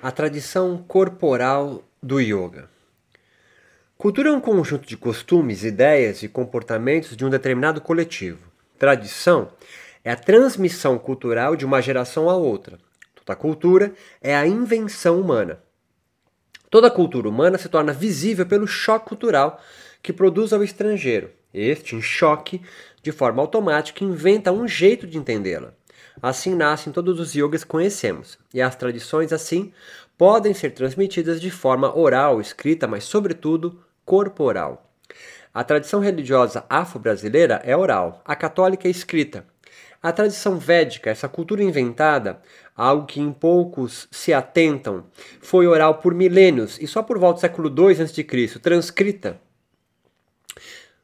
A tradição corporal do yoga. Cultura é um conjunto de costumes, ideias e comportamentos de um determinado coletivo. Tradição é a transmissão cultural de uma geração a outra. Toda cultura é a invenção humana. Toda cultura humana se torna visível pelo choque cultural que produz ao estrangeiro. Este, em choque, de forma automática, inventa um jeito de entendê-la. Assim nascem todos os yogas que conhecemos, e as tradições, assim, podem ser transmitidas de forma oral, escrita, mas, sobretudo, corporal. A tradição religiosa afro-brasileira é oral, a católica é escrita. A tradição védica, essa cultura inventada, algo que em poucos se atentam, foi oral por milênios e só por volta do século II a.C., transcrita.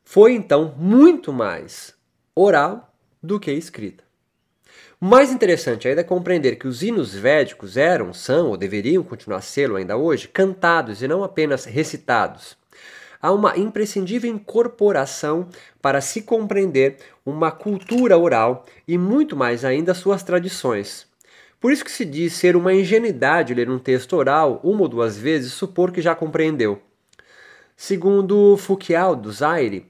Foi então muito mais oral do que escrita. Mais interessante ainda é compreender que os hinos védicos eram, são ou deveriam continuar ser ainda hoje cantados e não apenas recitados. Há uma imprescindível incorporação para se compreender uma cultura oral e muito mais ainda suas tradições. Por isso que se diz ser uma ingenuidade ler um texto oral uma ou duas vezes supor que já compreendeu. Segundo Foucault do Zaire,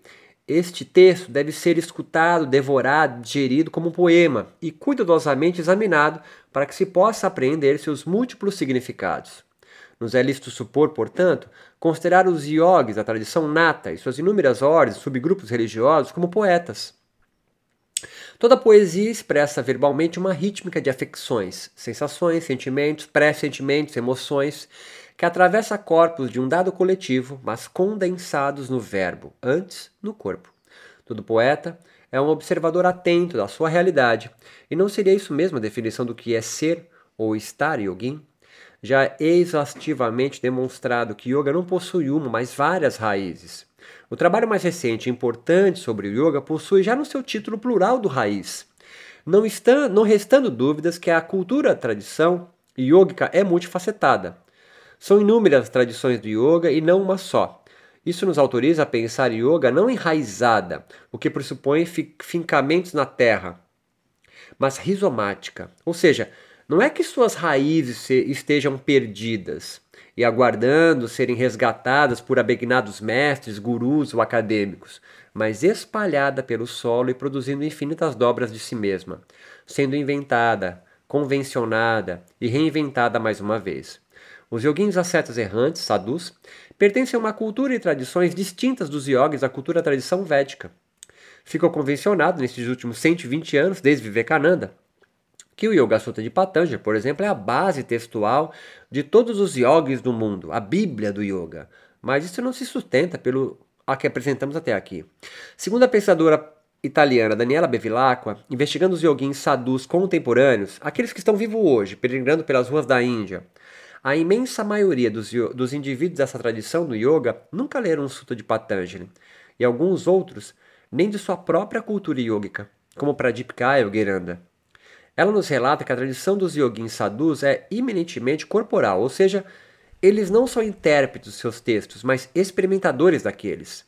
este texto deve ser escutado, devorado, digerido como um poema e cuidadosamente examinado para que se possa apreender seus múltiplos significados. Nos é lícito supor, portanto, considerar os yogis da tradição nata e suas inúmeras ordens, subgrupos religiosos como poetas. Toda poesia expressa verbalmente uma rítmica de afecções, sensações, sentimentos, pré-sentimentos, emoções, que atravessa corpos de um dado coletivo, mas condensados no verbo, antes no corpo. Todo poeta é um observador atento da sua realidade, e não seria isso mesmo a definição do que é ser ou estar yogin? Já exaustivamente demonstrado que yoga não possui uma, mas várias raízes. O trabalho mais recente e importante sobre o yoga possui já no seu título plural do raiz. Não, está, não restando dúvidas que a cultura, a tradição yogica é multifacetada. São inúmeras tradições do yoga e não uma só. Isso nos autoriza a pensar yoga não enraizada, o que pressupõe fincamentos na terra, mas rizomática. Ou seja, não é que suas raízes estejam perdidas e aguardando serem resgatadas por abegnados mestres, gurus ou acadêmicos, mas espalhada pelo solo e produzindo infinitas dobras de si mesma, sendo inventada, convencionada e reinventada mais uma vez. Os yoguins ascetas errantes, sadhus, pertencem a uma cultura e tradições distintas dos yogis à cultura tradição védica. Ficou convencionado nesses últimos 120 anos, desde Vivekananda, que o Yoga Sutra de Patanjali, por exemplo, é a base textual de todos os yogis do mundo, a Bíblia do Yoga. Mas isso não se sustenta pelo a que apresentamos até aqui. Segundo a pensadora italiana Daniela Bevilacqua, investigando os yoguins sadhus contemporâneos, aqueles que estão vivos hoje, peregrinando pelas ruas da Índia, a imensa maioria dos, dos indivíduos dessa tradição do yoga nunca leram um Sutta de Patanjali, e alguns outros nem de sua própria cultura yogica, como Pradipkaya ou. Ela nos relata que a tradição dos yogins sadhus é eminentemente corporal, ou seja, eles não são intérpretes dos seus textos, mas experimentadores daqueles.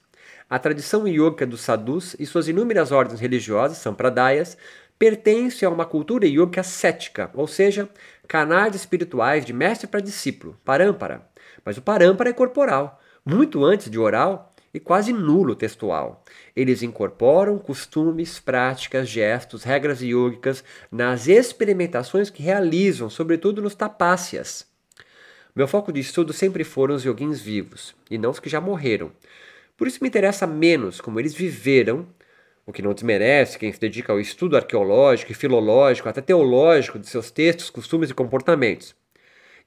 A tradição yoga dos sadhus e suas inúmeras ordens religiosas, sampradayas, pertence a uma cultura yoga cética, ou seja, canais espirituais de mestre para discípulo, parâmpara. Mas o parâmpara é corporal, muito antes de oral e quase nulo textual. Eles incorporam costumes, práticas, gestos, regras yogicas nas experimentações que realizam, sobretudo nos tapácias. Meu foco de estudo sempre foram os yoguins vivos, e não os que já morreram. Por isso me interessa menos como eles viveram o que não desmerece quem se dedica ao estudo arqueológico e filológico, até teológico de seus textos, costumes e comportamentos.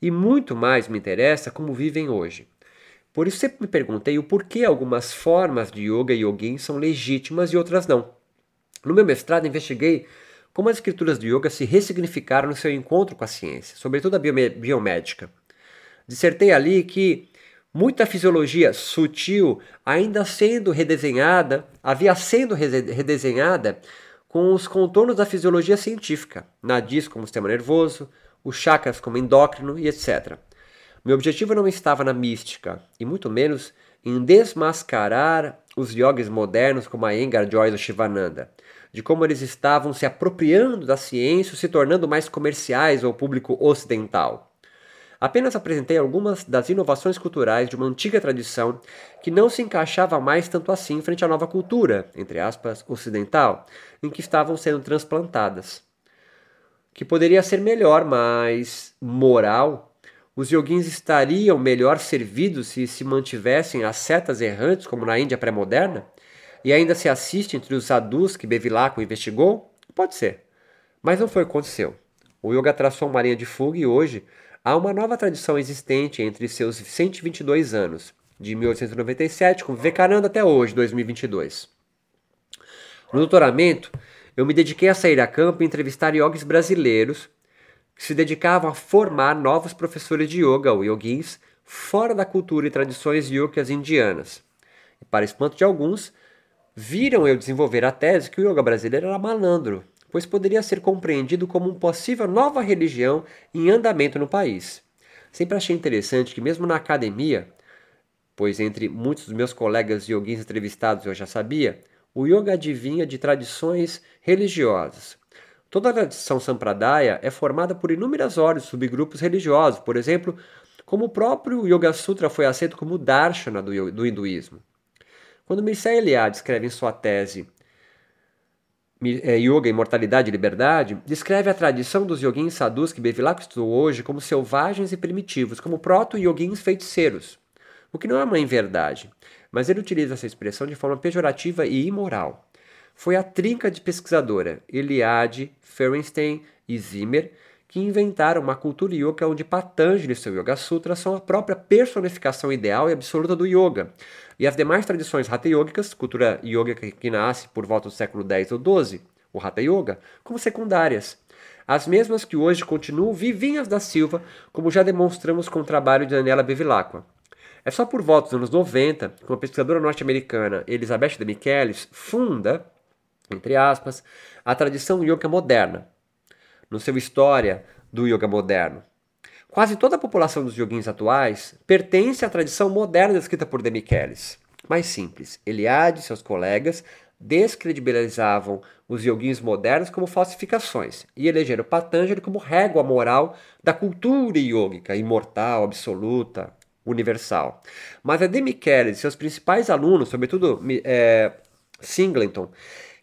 E muito mais me interessa como vivem hoje. Por isso sempre me perguntei o porquê algumas formas de yoga e yogin são legítimas e outras não. No meu mestrado investiguei como as escrituras do yoga se ressignificaram no seu encontro com a ciência, sobretudo a biomédica. Dissertei ali que muita fisiologia sutil ainda sendo redesenhada, havia sendo redesenhada com os contornos da fisiologia científica, nadis como sistema nervoso, os chakras como endócrino e etc. Meu objetivo não estava na mística, e muito menos em desmascarar os yogis modernos como a Engar Joyce ou Shivananda, de como eles estavam se apropriando da ciência, se tornando mais comerciais ao público ocidental. Apenas apresentei algumas das inovações culturais de uma antiga tradição que não se encaixava mais tanto assim frente à nova cultura, entre aspas, ocidental, em que estavam sendo transplantadas. Que poderia ser melhor, mas moral. Os yoguins estariam melhor servidos se se mantivessem as setas errantes, como na Índia pré-moderna? E ainda se assiste entre os sadhus que Bevilacqua investigou? Pode ser. Mas não foi o que aconteceu. O yoga traçou uma linha de fuga e hoje há uma nova tradição existente entre seus 122 anos, de 1897 com Vivekananda até hoje, 2022. No doutoramento, eu me dediquei a sair a campo e entrevistar yogis brasileiros que se dedicavam a formar novos professores de yoga, ou yogins, fora da cultura e tradições yogas indianas. E para espanto de alguns, viram eu desenvolver a tese que o yoga brasileiro era malandro pois poderia ser compreendido como uma possível nova religião em andamento no país. Sempre achei interessante que, mesmo na academia, pois entre muitos dos meus colegas yoguins entrevistados eu já sabia, o yoga adivinha de tradições religiosas. Toda a tradição sampradaya é formada por inúmeras ordens subgrupos religiosos, por exemplo, como o próprio Yoga Sutra foi aceito como darshana do, do hinduísmo. Quando Mircea Eliade escreve em sua tese Yoga, Imortalidade e Liberdade, descreve a tradição dos yoguins sadhus que Bevilacqua estudou hoje como selvagens e primitivos, como proto-yoguins feiticeiros, o que não é uma inverdade, mas ele utiliza essa expressão de forma pejorativa e imoral. Foi a trinca de pesquisadora Eliade, Ferenstein e Zimmer que inventaram uma cultura yoga onde Patanjali e seu Yoga Sutra são a própria personificação ideal e absoluta do yoga. E as demais tradições Hatha Yogicas, cultura yoga que nasce por volta do século X ou XII, o Hatha Yoga, como secundárias. As mesmas que hoje continuam vivinhas da Silva, como já demonstramos com o trabalho de Daniela Bevilacqua. É só por volta dos anos 90 que uma pesquisadora norte-americana, Elizabeth de Michelis, funda, entre aspas, a tradição yoga moderna, no seu História do Yoga Moderno. Quase toda a população dos yoguins atuais pertence à tradição moderna descrita por Demichelis. Mais simples, Eliade e seus colegas descredibilizavam os yoguins modernos como falsificações e elegeram Patanjali como régua moral da cultura yógica, imortal, absoluta, universal. Mas a Demichelis e seus principais alunos, sobretudo é, Singleton,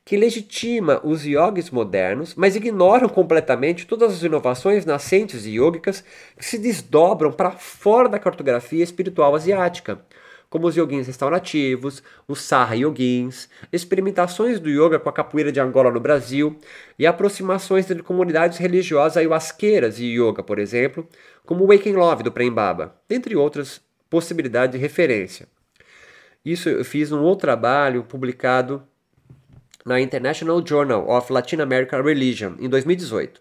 que legitima os yogis modernos, mas ignoram completamente todas as inovações nascentes e yogicas que se desdobram para fora da cartografia espiritual asiática, como os yoguins restaurativos, os Saha Yoguins, experimentações do yoga com a capoeira de Angola no Brasil e aproximações de comunidades religiosas ayahuasqueiras e yoga, por exemplo, como o Waking Love do Prembaba, entre outras possibilidades de referência. Isso eu fiz num outro trabalho publicado na International Journal of Latin American Religion, em 2018.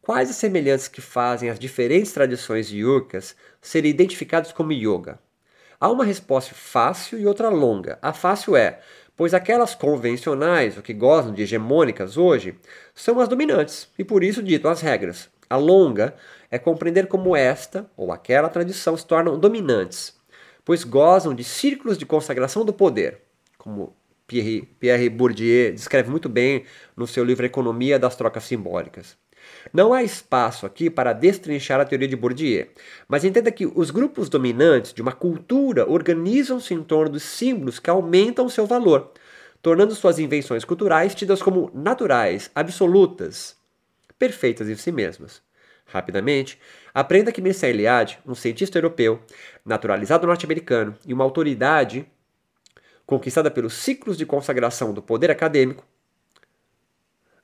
Quais as semelhanças que fazem as diferentes tradições yogicas serem identificadas como yoga? Há uma resposta fácil e outra longa. A fácil é, pois aquelas convencionais, o que gozam de hegemônicas hoje, são as dominantes, e por isso ditam as regras. A longa é compreender como esta ou aquela tradição se tornam dominantes, pois gozam de círculos de consagração do poder, como Pierre, Pierre Bourdieu descreve muito bem no seu livro Economia das Trocas Simbólicas. Não há espaço aqui para destrinchar a teoria de Bourdieu, mas entenda que os grupos dominantes de uma cultura organizam-se em torno dos símbolos que aumentam seu valor, tornando suas invenções culturais tidas como naturais, absolutas, perfeitas em si mesmas. Rapidamente, aprenda que Mircea Eliade, um cientista europeu, naturalizado norte-americano e uma autoridade conquistada pelos ciclos de consagração do poder acadêmico,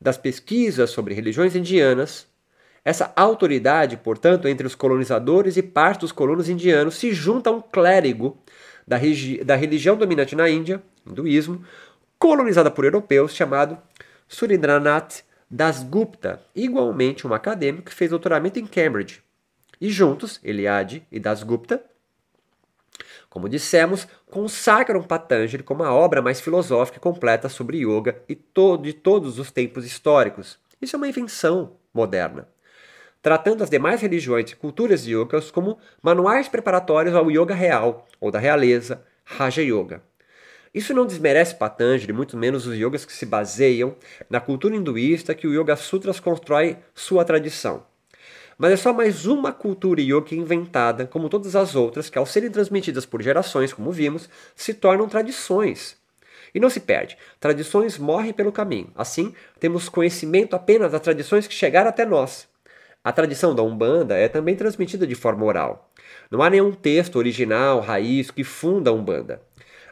das pesquisas sobre religiões indianas, essa autoridade, portanto, entre os colonizadores e parte dos colonos indianos se junta a um clérigo da, da religião dominante na Índia, hinduísmo, colonizada por europeus, chamado Surendranath Dasgupta, igualmente um acadêmico que fez doutoramento em Cambridge. E juntos, Eliade e Dasgupta como dissemos, consagram Patanjali como a obra mais filosófica e completa sobre yoga e de todos os tempos históricos. Isso é uma invenção moderna. Tratando as demais religiões e culturas yogas como manuais preparatórios ao yoga real, ou da realeza, Raja Yoga. Isso não desmerece Patanjali, muito menos os yogas que se baseiam na cultura hinduísta que o Yoga Sutras constrói sua tradição. Mas é só mais uma cultura yoga inventada, como todas as outras, que ao serem transmitidas por gerações, como vimos, se tornam tradições. E não se perde, tradições morrem pelo caminho. Assim, temos conhecimento apenas das tradições que chegaram até nós. A tradição da Umbanda é também transmitida de forma oral. Não há nenhum texto original, raiz, que funda a Umbanda.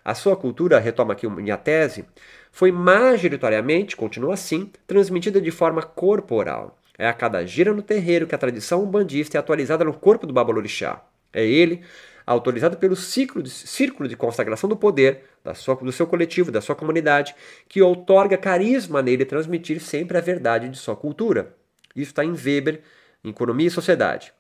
A sua cultura, retoma aqui minha tese, foi majoritariamente, continua assim, transmitida de forma corporal. É a cada gira no terreiro que a tradição umbandista é atualizada no corpo do Babalorixá. É ele, autorizado pelo ciclo de, círculo de consagração do poder da sua, do seu coletivo, da sua comunidade, que outorga carisma nele transmitir sempre a verdade de sua cultura. Isso está em Weber, em Economia e Sociedade.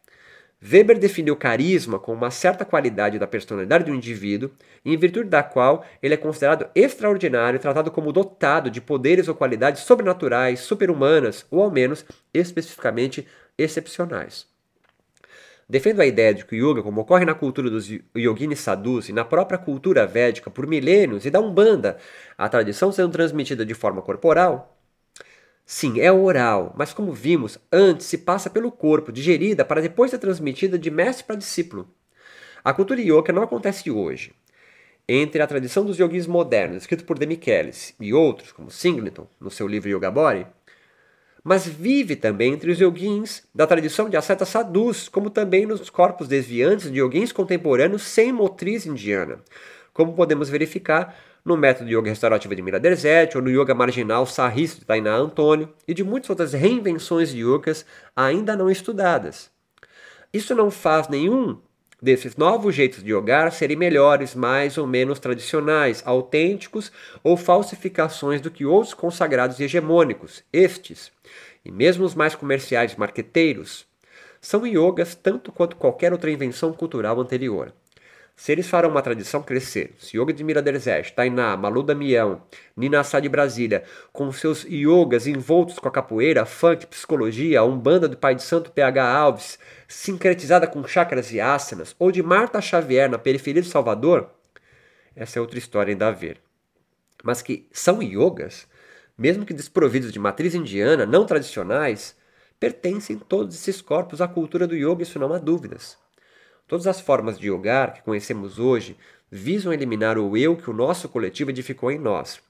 Weber definiu carisma como uma certa qualidade da personalidade do indivíduo, em virtude da qual ele é considerado extraordinário e tratado como dotado de poderes ou qualidades sobrenaturais, superhumanas, ou ao menos especificamente excepcionais. Defendo a ideia de que o yoga, como ocorre na cultura dos yoginis sadhus e na própria cultura védica por milênios e da Umbanda, a tradição sendo transmitida de forma corporal, Sim, é oral, mas como vimos, antes se passa pelo corpo, digerida para depois ser transmitida de mestre para discípulo. A cultura yoga não acontece hoje. Entre a tradição dos yogis modernos, escrito por Demichelis, e outros, como Singleton, no seu livro Yoga Body, mas vive também entre os yoguins da tradição de ascetas sadhus, como também nos corpos desviantes de yoguins contemporâneos sem motriz indiana, como podemos verificar no método Yoga Restaurativo de Mira Derzete, ou no Yoga Marginal Sarris de Tainá Antônio, e de muitas outras reinvenções de yogas ainda não estudadas. Isso não faz nenhum desses novos jeitos de yogar serem melhores, mais ou menos tradicionais, autênticos ou falsificações do que outros consagrados e hegemônicos, estes, e mesmo os mais comerciais marqueteiros, são yogas tanto quanto qualquer outra invenção cultural anterior. Se eles farão uma tradição crescer, se Yoga de Miraderzeste, Tainá, Malu Damião, Nina Assad de Brasília, com seus yogas envoltos com a capoeira, funk, psicologia, umbanda do pai de santo PH Alves, sincretizada com chakras e asanas, ou de Marta Xavier na periferia de Salvador, essa é outra história ainda a ver. Mas que são yogas, mesmo que desprovidos de matriz indiana, não tradicionais, pertencem todos esses corpos à cultura do yoga, isso não há dúvidas. Todas as formas de yogar que conhecemos hoje visam eliminar o eu que o nosso coletivo edificou em nós.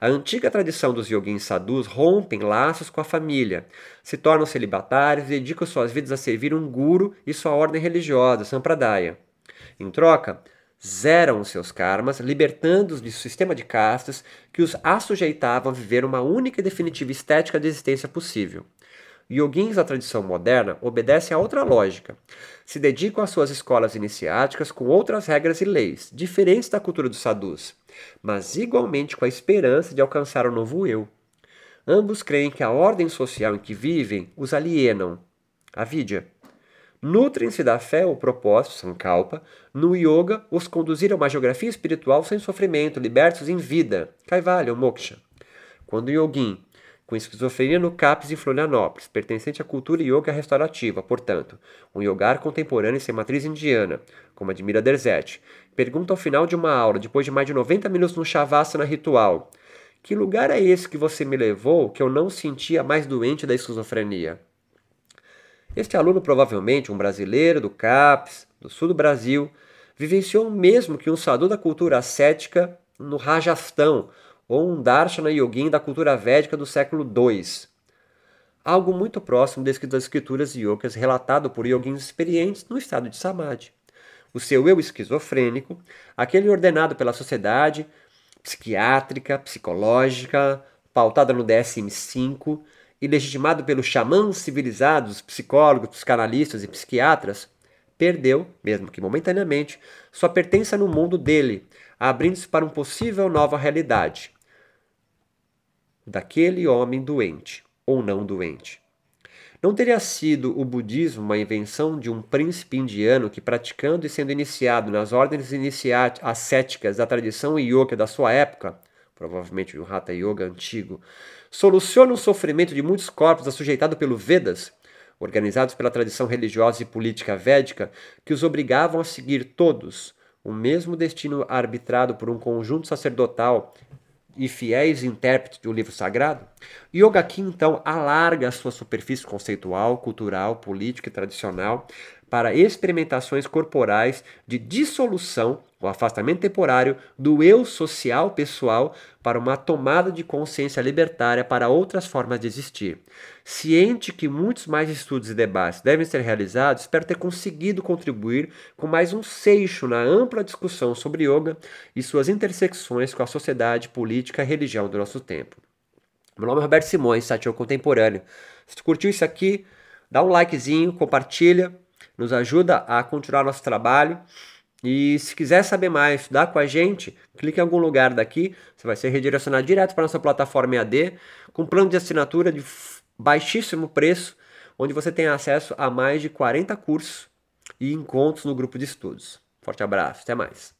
A antiga tradição dos yoguins sadhus rompem laços com a família, se tornam celibatários e dedicam suas vidas a servir um guru e sua ordem religiosa, Sampradaya. Em troca, zeram os seus karmas, libertando-os do sistema de castas que os assujeitavam a viver uma única e definitiva estética de existência possível. Yoguins da tradição moderna obedecem a outra lógica. Se dedicam às suas escolas iniciáticas com outras regras e leis, diferentes da cultura dos sadhus, mas igualmente com a esperança de alcançar o novo eu. Ambos creem que a ordem social em que vivem os alienam. A vidya. Nutrem-se da fé ou propósito, sankalpa, no yoga os conduzir a uma geografia espiritual sem sofrimento, libertos em vida, kaivalya ou moksha. Quando o yogin com esquizofrenia no CAPS em Florianópolis, pertencente à cultura yoga restaurativa, portanto, um yogar contemporâneo sem matriz indiana, como admira Derzete. Pergunta ao final de uma aula, depois de mais de 90 minutos no Shavasana ritual: Que lugar é esse que você me levou que eu não sentia mais doente da esquizofrenia? Este aluno, provavelmente um brasileiro do CAPS, do sul do Brasil, vivenciou o mesmo que um sadhu da cultura ascética no Rajastão, ou um Darshana Yogin da cultura védica do século II. Algo muito próximo das escrituras yogas relatado por yogins experientes no estado de samadhi. O seu eu esquizofrênico, aquele ordenado pela sociedade psiquiátrica, psicológica, pautada no DSM-5 e legitimado pelos xamãs civilizados, psicólogos, psicanalistas e psiquiatras, perdeu, mesmo que momentaneamente, sua pertença no mundo dele, abrindo-se para uma possível nova realidade, daquele homem doente ou não doente. Não teria sido o budismo uma invenção de um príncipe indiano que, praticando e sendo iniciado nas ordens ascéticas da tradição yoga da sua época, provavelmente o Hatha Yoga antigo, soluciona o sofrimento de muitos corpos assujeitados pelo Vedas, organizados pela tradição religiosa e política védica, que os obrigavam a seguir todos o mesmo destino arbitrado por um conjunto sacerdotal e fiéis intérpretes do livro sagrado, Yoga aqui então alarga a sua superfície conceitual, cultural, política e tradicional para experimentações corporais de dissolução, o afastamento temporário do eu social pessoal para uma tomada de consciência libertária para outras formas de existir. Ciente que muitos mais estudos e debates devem ser realizados, espero ter conseguido contribuir com mais um seixo na ampla discussão sobre yoga e suas intersecções com a sociedade, política e religião do nosso tempo. Meu nome é Roberto Simões, Satio Contemporâneo. Se tu curtiu isso aqui, dá um likezinho, compartilha, nos ajuda a continuar nosso trabalho. E se quiser saber mais, estudar com a gente, clique em algum lugar daqui, você vai ser redirecionado direto para nossa plataforma EAD, com plano de assinatura de baixíssimo preço, onde você tem acesso a mais de 40 cursos e encontros no grupo de estudos. Forte abraço, até mais.